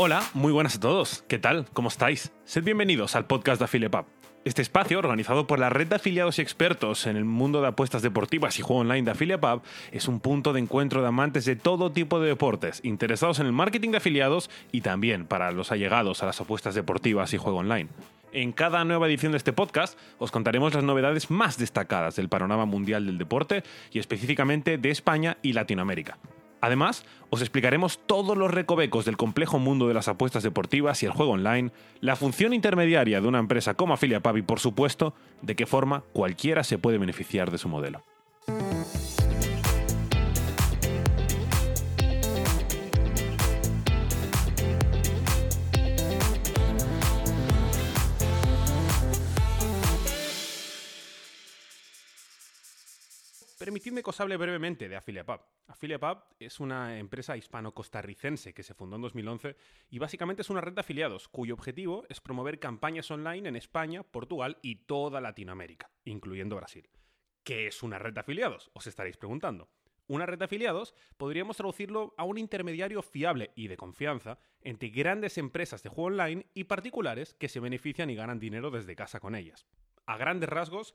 Hola, muy buenas a todos. ¿Qué tal? ¿Cómo estáis? Sed bienvenidos al podcast de AffiliatePub. Este espacio, organizado por la red de afiliados y expertos en el mundo de apuestas deportivas y juego online de AffiliatePub, es un punto de encuentro de amantes de todo tipo de deportes, interesados en el marketing de afiliados y también para los allegados a las apuestas deportivas y juego online. En cada nueva edición de este podcast os contaremos las novedades más destacadas del panorama mundial del deporte y específicamente de España y Latinoamérica. Además, os explicaremos todos los recovecos del complejo mundo de las apuestas deportivas y el juego online, la función intermediaria de una empresa como AffiliatePub y, por supuesto, de qué forma cualquiera se puede beneficiar de su modelo. Permitidme que os hable brevemente de AffiliatePub. AffiliatePub es una empresa hispano-costarricense que se fundó en 2011 y básicamente es una red de afiliados cuyo objetivo es promover campañas online en España, Portugal y toda Latinoamérica, incluyendo Brasil. ¿Qué es una red de afiliados? Os estaréis preguntando. Una red de afiliados podríamos traducirlo a un intermediario fiable y de confianza entre grandes empresas de juego online y particulares que se benefician y ganan dinero desde casa con ellas. A grandes rasgos,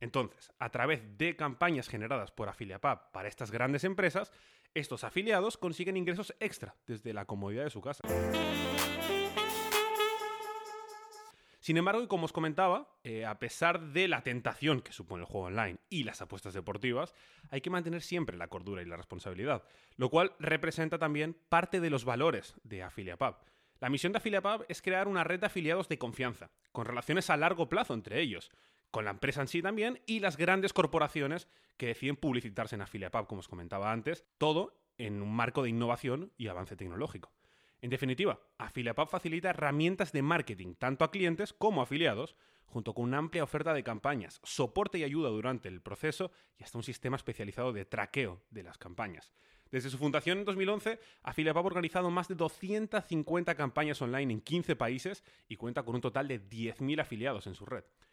Entonces, a través de campañas generadas por AffiliatePub para estas grandes empresas, estos afiliados consiguen ingresos extra desde la comodidad de su casa. Sin embargo, y como os comentaba, eh, a pesar de la tentación que supone el juego online y las apuestas deportivas, hay que mantener siempre la cordura y la responsabilidad, lo cual representa también parte de los valores de AffiliatePub. La misión de AffiliatePub es crear una red de afiliados de confianza, con relaciones a largo plazo entre ellos, con la empresa en sí también y las grandes corporaciones que deciden publicitarse en AffiliatePub, como os comentaba antes, todo en un marco de innovación y avance tecnológico. En definitiva, AffiliatePub facilita herramientas de marketing tanto a clientes como a afiliados, junto con una amplia oferta de campañas, soporte y ayuda durante el proceso y hasta un sistema especializado de traqueo de las campañas. Desde su fundación en 2011, AffiliatePub ha organizado más de 250 campañas online en 15 países y cuenta con un total de 10.000 afiliados en su red.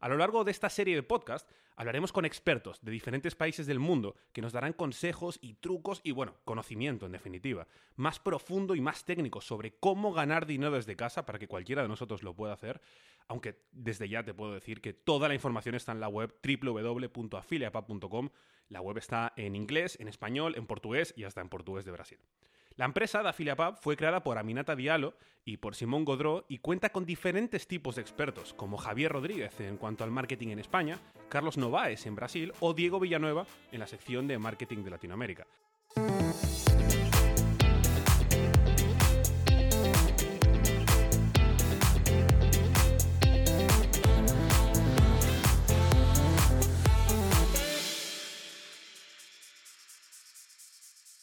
A lo largo de esta serie de podcast hablaremos con expertos de diferentes países del mundo que nos darán consejos y trucos y, bueno, conocimiento en definitiva, más profundo y más técnico sobre cómo ganar dinero desde casa para que cualquiera de nosotros lo pueda hacer, aunque desde ya te puedo decir que toda la información está en la web www.afiliapub.com. La web está en inglés, en español, en portugués y hasta en portugués de Brasil. La empresa de AffiliatePub fue creada por Aminata Diallo y por Simón Godró y cuenta con diferentes tipos de expertos, como Javier Rodríguez en cuanto al marketing en España, Carlos Novaes en Brasil o Diego Villanueva en la sección de marketing de Latinoamérica.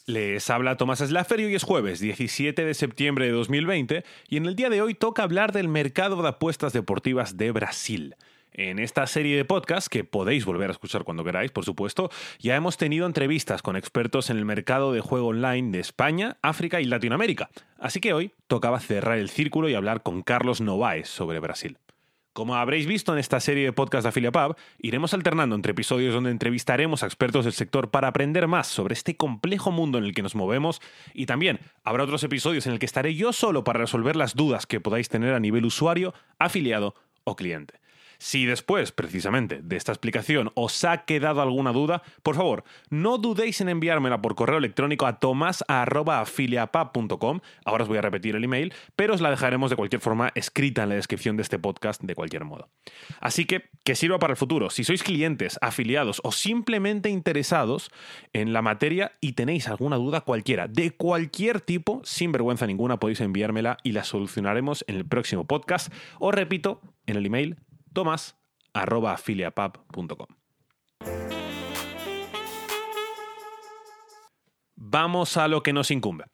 Les habla Tomás Slaffer y es jueves 17 de septiembre de 2020 y en el día de hoy toca hablar del mercado de apuestas deportivas de Brasil. En esta serie de podcasts, que podéis volver a escuchar cuando queráis, por supuesto, ya hemos tenido entrevistas con expertos en el mercado de juego online de España, África y Latinoamérica. Así que hoy tocaba cerrar el círculo y hablar con Carlos Novaes sobre Brasil. Como habréis visto en esta serie de podcast de AfiliaPub, iremos alternando entre episodios donde entrevistaremos a expertos del sector para aprender más sobre este complejo mundo en el que nos movemos y también habrá otros episodios en el que estaré yo solo para resolver las dudas que podáis tener a nivel usuario, afiliado o cliente. Si después, precisamente, de esta explicación os ha quedado alguna duda, por favor, no dudéis en enviármela por correo electrónico a tomas.afiliapub.com. Ahora os voy a repetir el email, pero os la dejaremos de cualquier forma escrita en la descripción de este podcast de cualquier modo. Así que, que sirva para el futuro. Si sois clientes, afiliados o simplemente interesados en la materia y tenéis alguna duda cualquiera, de cualquier tipo, sin vergüenza ninguna, podéis enviármela y la solucionaremos en el próximo podcast. Os repito, en el email tomás.afiliapub.com. Vamos a lo que nos incumbe.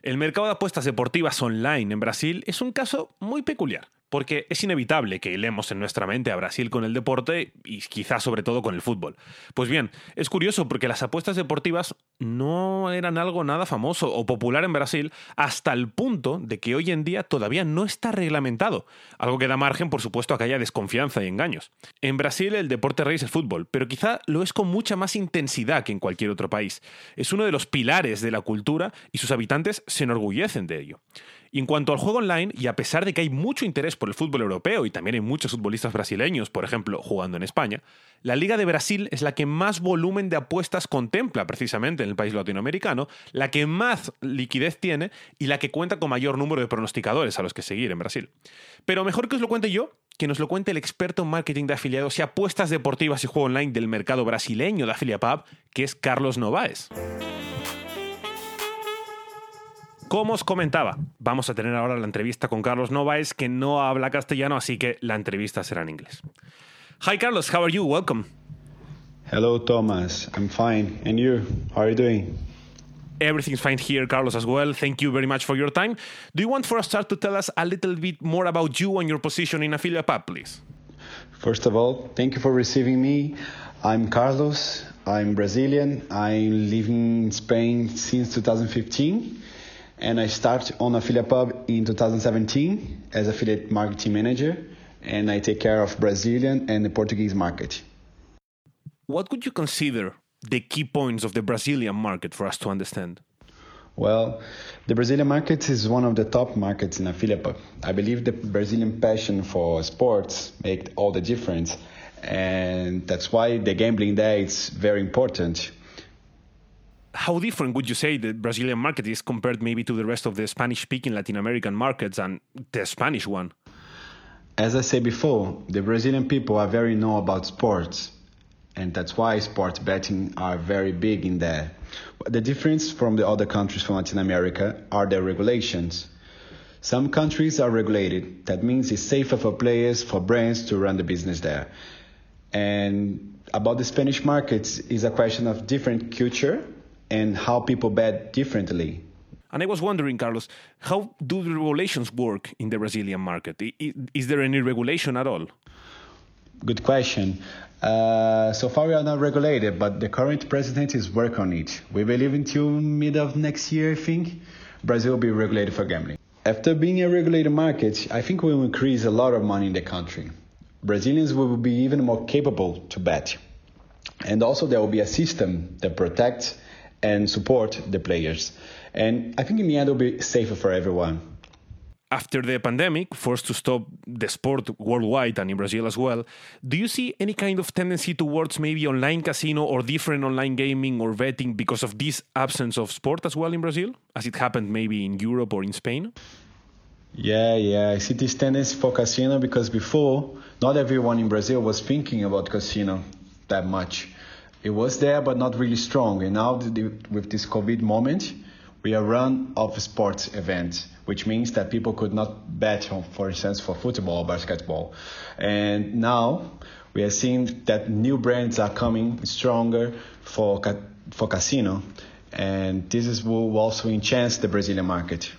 El mercado de apuestas deportivas online en Brasil es un caso muy peculiar porque es inevitable que hilemos en nuestra mente a Brasil con el deporte y quizás sobre todo con el fútbol. Pues bien, es curioso porque las apuestas deportivas no eran algo nada famoso o popular en Brasil hasta el punto de que hoy en día todavía no está reglamentado, algo que da margen por supuesto a que haya desconfianza y engaños. En Brasil el deporte rey es el fútbol, pero quizá lo es con mucha más intensidad que en cualquier otro país. Es uno de los pilares de la cultura y sus habitantes se enorgullecen de ello. Y en cuanto al juego online, y a pesar de que hay mucho interés por el fútbol europeo y también hay muchos futbolistas brasileños, por ejemplo, jugando en España, la Liga de Brasil es la que más volumen de apuestas contempla precisamente en el país latinoamericano, la que más liquidez tiene y la que cuenta con mayor número de pronosticadores a los que seguir en Brasil. Pero mejor que os lo cuente yo, que nos lo cuente el experto en marketing de afiliados y apuestas deportivas y juego online del mercado brasileño de AfiliaPub, que es Carlos Novaes. Como os comentaba, vamos a tener ahora la entrevista con Carlos Novaes, que no habla castellano, así que la entrevista será en inglés. Hi, Carlos. How are you? Welcome. Hello, Thomas. I'm fine. And you? How are you doing? Everything's fine here, Carlos, as well. Thank you very much for your time. Do you want for us start to tell us a little bit more about you and your position in Affiliate Pub, please? First of all, thank you for receiving me. I'm Carlos. I'm Brazilian. I'm living in Spain since 2015. And I started on Affiliate Pub in 2017 as affiliate marketing manager, and I take care of Brazilian and the Portuguese market. What would you consider the key points of the Brazilian market for us to understand? Well, the Brazilian market is one of the top markets in affiliate pub. I believe the Brazilian passion for sports make all the difference, and that's why the gambling there is very important how different would you say the Brazilian market is compared maybe to the rest of the Spanish speaking Latin American markets and the Spanish one? As I said before, the Brazilian people are very know about sports, and that's why sports betting are very big in there. The difference from the other countries from Latin America are the regulations. Some countries are regulated. That means it's safer for players, for brands to run the business there. And about the Spanish markets is a question of different culture and how people bet differently. And I was wondering, Carlos, how do the regulations work in the Brazilian market? Is there any regulation at all? Good question. Uh, so far, we are not regulated, but the current president is working on it. We believe until mid of next year, I think, Brazil will be regulated for gambling. After being a regulated market, I think we will increase a lot of money in the country. Brazilians will be even more capable to bet. And also, there will be a system that protects and support the players. And I think in the end, it'll be safer for everyone. After the pandemic, forced to stop the sport worldwide and in Brazil as well, do you see any kind of tendency towards maybe online casino or different online gaming or betting because of this absence of sport as well in Brazil, as it happened maybe in Europe or in Spain? Yeah, yeah, I see this tendency for casino because before, not everyone in Brazil was thinking about casino that much it was there, but not really strong. And now with this COVID moment, we are run of sports events, which means that people could not bet, for instance, for football or basketball. And now we are seeing that new brands are coming stronger for for casino, and this is will also enhance the Brazilian market.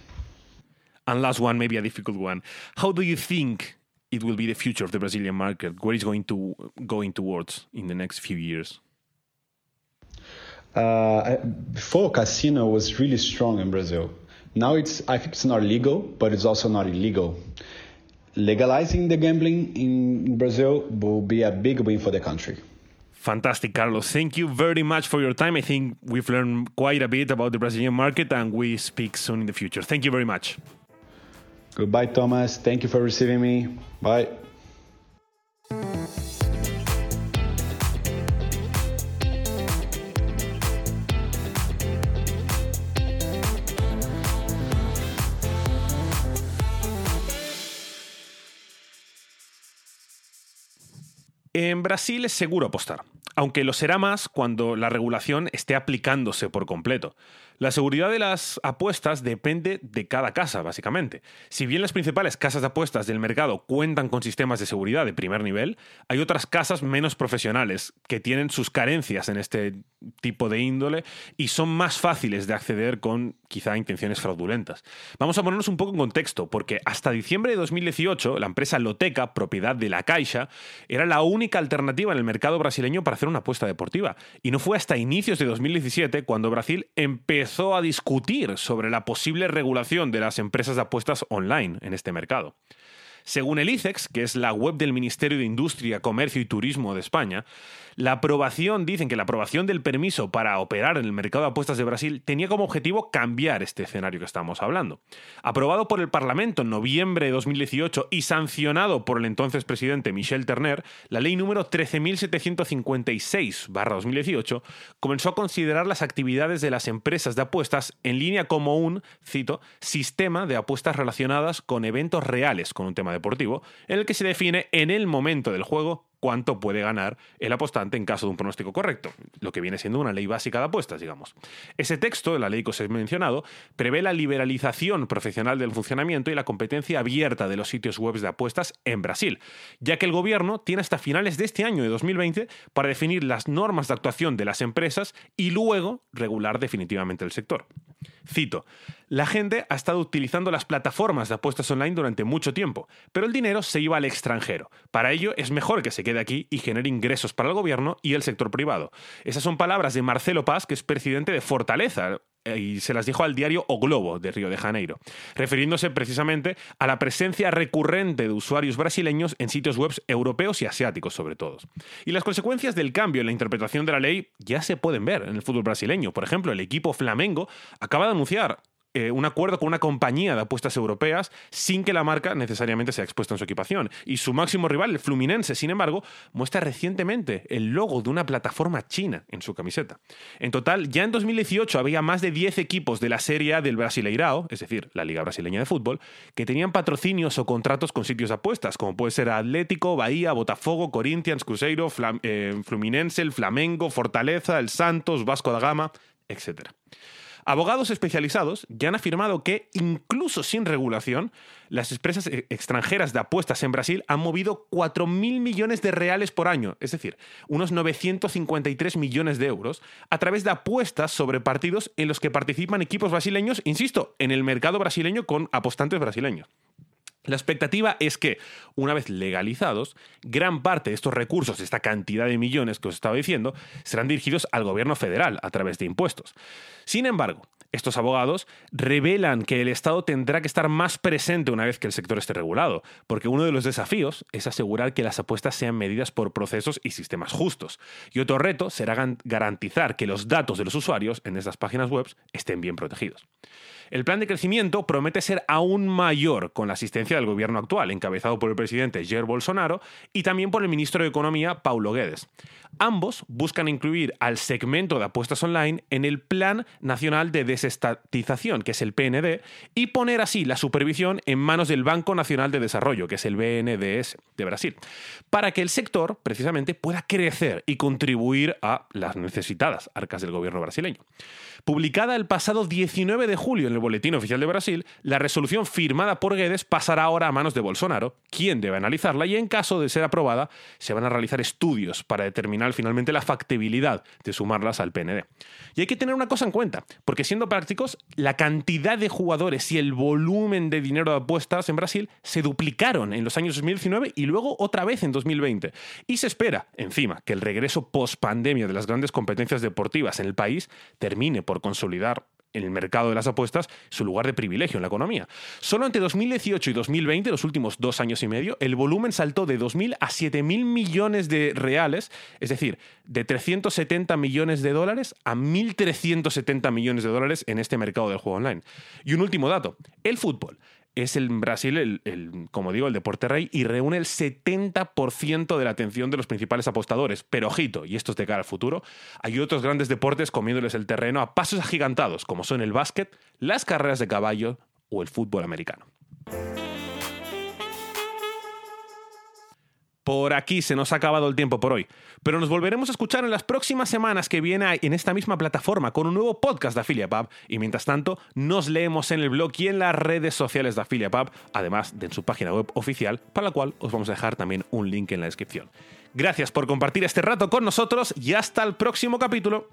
And last one, maybe a difficult one. How do you think it will be the future of the Brazilian market? Where is going to going towards in the next few years? Uh, before casino was really strong in Brazil. Now it's I think it's not legal, but it's also not illegal. Legalizing the gambling in Brazil will be a big win for the country. Fantastic, Carlos. Thank you very much for your time. I think we've learned quite a bit about the Brazilian market and we speak soon in the future. Thank you very much. Goodbye, Thomas. Thank you for receiving me. Bye. En Brasil es seguro apostar. Aunque lo será más cuando la regulación esté aplicándose por completo. La seguridad de las apuestas depende de cada casa, básicamente. Si bien las principales casas de apuestas del mercado cuentan con sistemas de seguridad de primer nivel, hay otras casas menos profesionales que tienen sus carencias en este tipo de índole y son más fáciles de acceder con quizá intenciones fraudulentas. Vamos a ponernos un poco en contexto, porque hasta diciembre de 2018 la empresa Loteca, propiedad de la Caixa, era la única alternativa en el mercado brasileño para una apuesta deportiva. Y no fue hasta inicios de 2017 cuando Brasil empezó a discutir sobre la posible regulación de las empresas de apuestas online en este mercado. Según el ICEX, que es la web del Ministerio de Industria, Comercio y Turismo de España, la aprobación, dicen que la aprobación del permiso para operar en el mercado de apuestas de Brasil tenía como objetivo cambiar este escenario que estamos hablando. Aprobado por el Parlamento en noviembre de 2018 y sancionado por el entonces presidente Michel Terner, la ley número 13.756-2018 comenzó a considerar las actividades de las empresas de apuestas en línea como un, cito, sistema de apuestas relacionadas con eventos reales con un tema deportivo, en el que se define en el momento del juego cuánto puede ganar el apostante en caso de un pronóstico correcto, lo que viene siendo una ley básica de apuestas, digamos. Ese texto, la ley que os he mencionado, prevé la liberalización profesional del funcionamiento y la competencia abierta de los sitios web de apuestas en Brasil, ya que el gobierno tiene hasta finales de este año de 2020 para definir las normas de actuación de las empresas y luego regular definitivamente el sector. Cito, la gente ha estado utilizando las plataformas de apuestas online durante mucho tiempo, pero el dinero se iba al extranjero. Para ello es mejor que se quede aquí y genere ingresos para el gobierno y el sector privado. Esas son palabras de Marcelo Paz, que es presidente de Fortaleza, y se las dijo al diario O Globo de Río de Janeiro, refiriéndose precisamente a la presencia recurrente de usuarios brasileños en sitios web europeos y asiáticos sobre todo. Y las consecuencias del cambio en la interpretación de la ley ya se pueden ver en el fútbol brasileño. Por ejemplo, el equipo Flamengo acaba de anunciar eh, un acuerdo con una compañía de apuestas europeas sin que la marca necesariamente sea expuesta en su equipación. Y su máximo rival, el Fluminense, sin embargo, muestra recientemente el logo de una plataforma china en su camiseta. En total, ya en 2018 había más de 10 equipos de la Serie A del Brasileirao, es decir, la Liga Brasileña de Fútbol, que tenían patrocinios o contratos con sitios de apuestas, como puede ser Atlético, Bahía, Botafogo, Corinthians, Cruzeiro, eh, Fluminense, el Flamengo, Fortaleza, el Santos, Vasco da Gama, etc. Abogados especializados ya han afirmado que, incluso sin regulación, las empresas e-, extranjeras de apuestas en Brasil han movido 4.000 millones de reales por año, es decir, unos 953 millones de euros, a través de apuestas sobre partidos en los que participan equipos brasileños, insisto, en el mercado brasileño con apostantes brasileños. La expectativa es que, una vez legalizados, gran parte de estos recursos, esta cantidad de millones que os estaba diciendo, serán dirigidos al gobierno federal a través de impuestos. Sin embargo, estos abogados revelan que el Estado tendrá que estar más presente una vez que el sector esté regulado, porque uno de los desafíos es asegurar que las apuestas sean medidas por procesos y sistemas justos. Y otro reto será garantizar que los datos de los usuarios en estas páginas web estén bien protegidos. El plan de crecimiento promete ser aún mayor con la asistencia del gobierno actual, encabezado por el presidente Jair Bolsonaro y también por el ministro de Economía, Paulo Guedes. Ambos buscan incluir al segmento de apuestas online en el Plan Nacional de Desestatización, que es el PND, y poner así la supervisión en manos del Banco Nacional de Desarrollo, que es el BNDES de Brasil, para que el sector precisamente pueda crecer y contribuir a las necesitadas arcas del gobierno brasileño. Publicada el pasado 19 de julio en el Boletín Oficial de Brasil, la resolución firmada por Guedes pasará ahora a manos de Bolsonaro, quien debe analizarla y en caso de ser aprobada se van a realizar estudios para determinar finalmente la factibilidad de sumarlas al PND. Y hay que tener una cosa en cuenta, porque siendo prácticos, la cantidad de jugadores y el volumen de dinero de apuestas en Brasil se duplicaron en los años 2019 y luego otra vez en 2020. Y se espera, encima, que el regreso post pandemia de las grandes competencias deportivas en el país termine por consolidar en el mercado de las apuestas su lugar de privilegio en la economía. Solo entre 2018 y 2020, los últimos dos años y medio, el volumen saltó de 2.000 a 7.000 millones de reales, es decir, de 370 millones de dólares a 1.370 millones de dólares en este mercado del juego online. Y un último dato, el fútbol es en Brasil, el, como digo, el deporte rey y reúne el 70% de la atención de los principales apostadores. Pero ojito, y esto es de cara al futuro, hay otros grandes deportes comiéndoles el terreno a pasos agigantados, como son el básquet, las carreras de caballo o el fútbol americano. Por aquí se nos ha acabado el tiempo por hoy, pero nos volveremos a escuchar en las próximas semanas que viene en esta misma plataforma con un nuevo podcast de Affiliate y mientras tanto nos leemos en el blog y en las redes sociales de Affiliate además de en su página web oficial, para la cual os vamos a dejar también un link en la descripción. Gracias por compartir este rato con nosotros y hasta el próximo capítulo.